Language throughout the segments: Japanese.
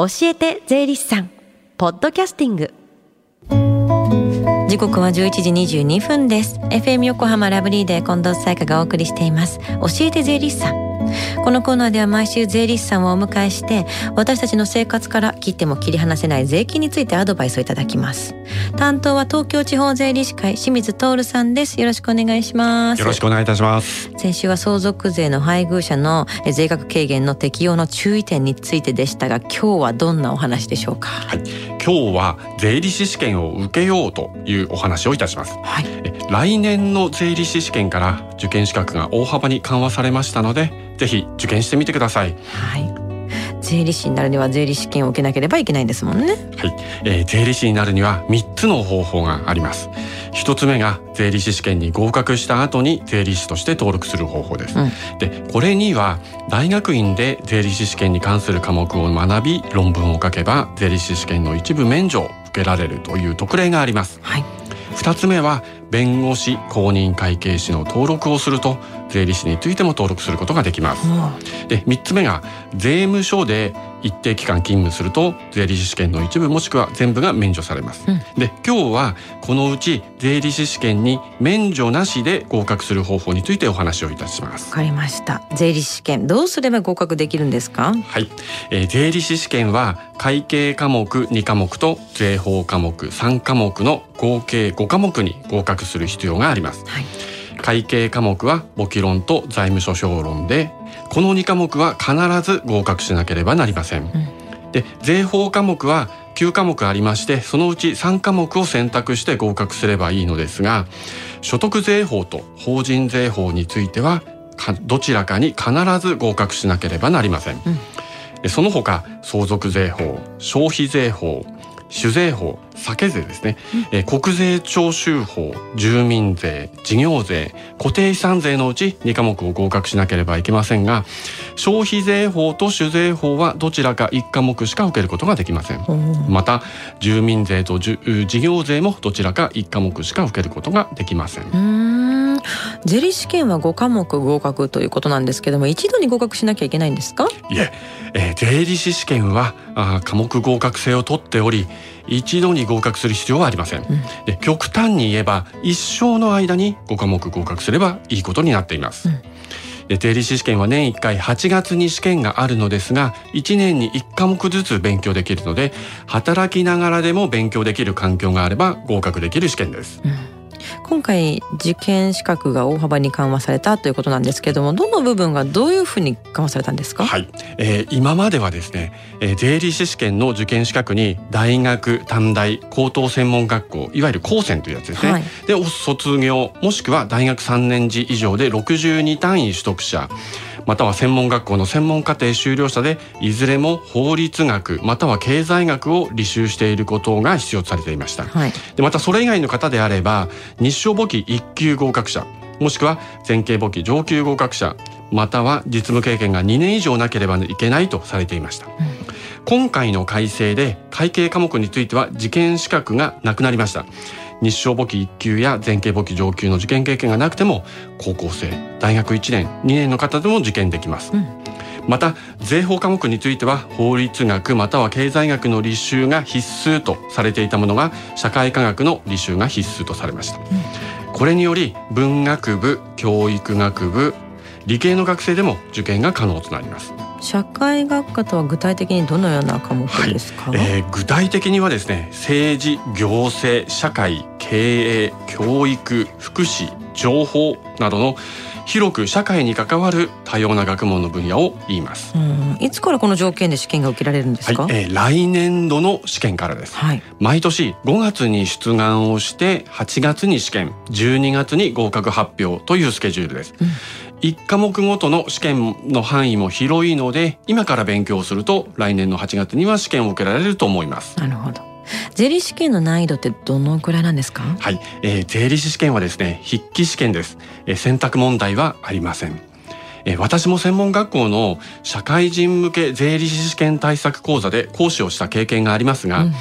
教えて税理士さん。ポッドキャスティング。時刻は11時22分です。FM 横浜ラブリーで近藤彩香がお送りしています。教えて税理士さん。このコーナーでは毎週税理士さんをお迎えして私たちの生活から切っても切り離せない税金についてアドバイスをいただきます。担当は東京地方税理士会清水徹さんです。よろしくお願いします。よろしくお願いいたします。先週は相続税の配偶者の税額軽減の適用の注意点についてでしたが今日はどんなお話でしょうか？はい。今日は税理士試験を受けようというお話をいたします、はい、来年の税理士試験から受験資格が大幅に緩和されましたのでぜひ受験してみてください。はい。税理士になるには税理士試験を受けなければいけないんですもんね。はい、えー、税理士になるには三つの方法があります。一つ目が税理士試験に合格した後に税理士として登録する方法です。うん、で、これには大学院で税理士試験に関する科目を学び論文を書けば税理士試験の一部免除を受けられるという特例があります。はい。二つ目は弁護士公認会計士の登録をすると税理士についても登録することができます。で3つ目が税務署で一定期間勤務すると税理士試験の一部もしくは全部が免除されます。うん、で今日はこのうち税理士試験に免除なしで合格する方法についてお話をいたします。わかりました。税理士試験どうすれば合格できるんですか？はい、えー、税理士試験は会計科目2科目と税法科目3科目の合計5科目に合格する必要があります。はい会計科目は簿記論と財務諸表論でこの2科目は必ず合格しなければなりません。うん、で税法科目は9科目ありましてそのうち3科目を選択して合格すればいいのですが所得税法と法人税法についてはどちらかに必ず合格しなければなりません。うん、その他相続税法消費税法酒税法酒税ですね、え国税徴収法住民税事業税固定資産税のうち2科目を合格しなければいけませんが消費税法と酒税法はどちらか1科目しか受けることができません。また住民税と事業税もどちらか1科目しか受けることができません税理試験は5科目合格ということなんですけども一度に合格しなきゃいけないんですか？いええー、税理士試験はあ科目合格制を取っており一度に合格する必要はありません、うん、で極端に言えば一生の間に5科目合格すればいいことになっています、うん。税理士試験は年1回8月に試験があるのですが1年に1科目ずつ勉強できるので働きながらでも勉強できる環境があれば合格できる試験です。うん今回受験資格が大幅に緩和されたということなんですけどもどの部分がどういうふうに緩和されたんですか？はい、えー、今まではですね、えー、税理士試験の受験資格に大学短大高等専門学校いわゆる高専というやつですね、はい、で卒業もしくは大学3年次以上で62単位取得者または専門学校の専門課程修了者でいずれも法律学または経済学を履修していることが必要とされていました、はい、でまたそれ以外の方であれば日照簿記1級合格者もしくは全経簿記上級合格者または実務経験が2年以上なければいけないとされていました、うん、今回の改正で会計科目については受験資格がなくなりました日照簿記1級や全経簿記上級の受験経験がなくても高校生大学1年2年の方でも受験できます、うん、また税法科目については法律学または経済学の履修が必須とされていたものが社会科学の履修が必須とされました、うん、これにより文学部教育学部理系の学生でも受験が可能となります社会学科とは具体的にどのような科目ですか、はい、えー、具体的にはですね政治行政社会経営教育福祉情報などの広く社会に関わる多様な学問の分野を言います。いつからこの条件で試験が受けられるんですか？はい、えー、来年度の試験からです。はい、毎年5月に出願をして8月に試験、12月に合格発表というスケジュールです。うん1科目ごとの試験の範囲も広いので今から勉強すると来年の8月には試験を受けられると思います。なるほど。税理士試験の難易度ってどのくらいなんですか？はい、えー、税理士試験はですね筆記試験です、えー、選択問題はありません。え私も専門学校の社会人向け税理士試験対策講座で講師をした経験がありますが、うん、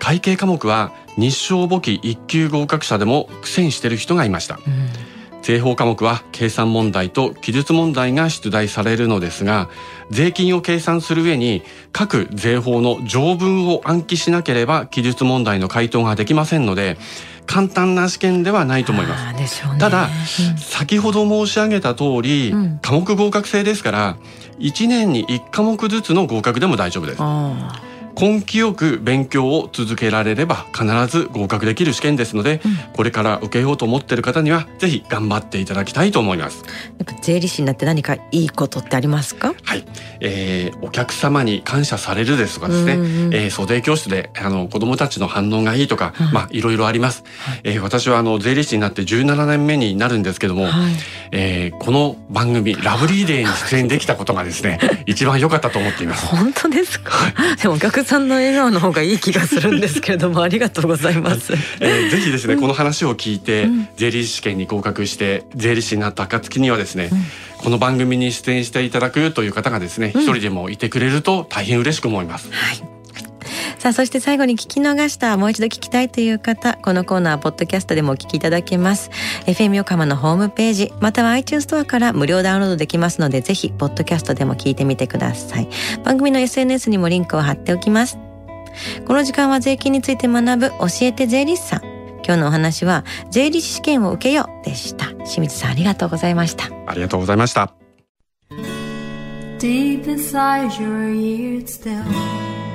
会計科目は日照簿記1級合格者でも苦戦している人がいました、うん税法科目は計算問題と記述問題が出題されるのですが税金を計算する上に各税法の条文を暗記しなければ記述問題の回答ができませんので簡単な試験ではないと思います。ね、ただ、うん、先ほど申し上げた通り、うん、科目合格制ですから1年に1科目ずつの合格でも大丈夫です。根気よく勉強を続けられれば必ず合格できる試験ですので、うん、これから受けようと思っている方にはぜひ頑張っていただきたいと思います。税理士になって何かいいことってありますか？はい、えー、お客様に感謝されるですとかですね、うんうん、えー、租税教室であの子どもたちの反応がいいとか、はい、まあいろいろあります、はい、えー、私はあの税理士になって17年目になるんですけども、はい、えー、この番組ラブリーデーに出演できたことがですね 一番良かったと思っています。本当ですか、でもお客さんの笑顔の方がいい気がするんですけれどもありがとうございます、えー、ぜひですね、うん、この話を聞いて、うん、税理士試験に合格して税理士になった暁にはですね、うん、この番組に出演していただくという方がですね一、人でもいてくれると大変嬉しく思います、はいさあそして最後に聞き逃したもう一度聞きたいという方このコーナーポッドキャストでもお聞きいただけます。FM 横浜のホームページまたは iTunes ストアから無料ダウンロードできますのでぜひポッドキャストでも聞いてみてください。番組の SNS にもリンクを貼っておきます。この時間は税金について学ぶ教えて税理士さん。今日のお話は税理士試験を受けようでした。清水さんありがとうございました。ありがとうございました。Deep inside your ears still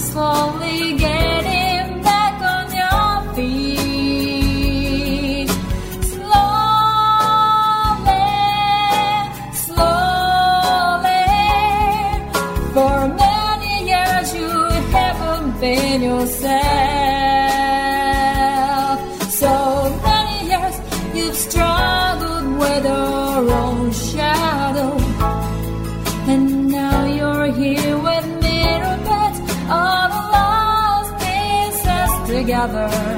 Slowly getting back on your feet. Slowly, slowly. For many years you haven't been yourself. another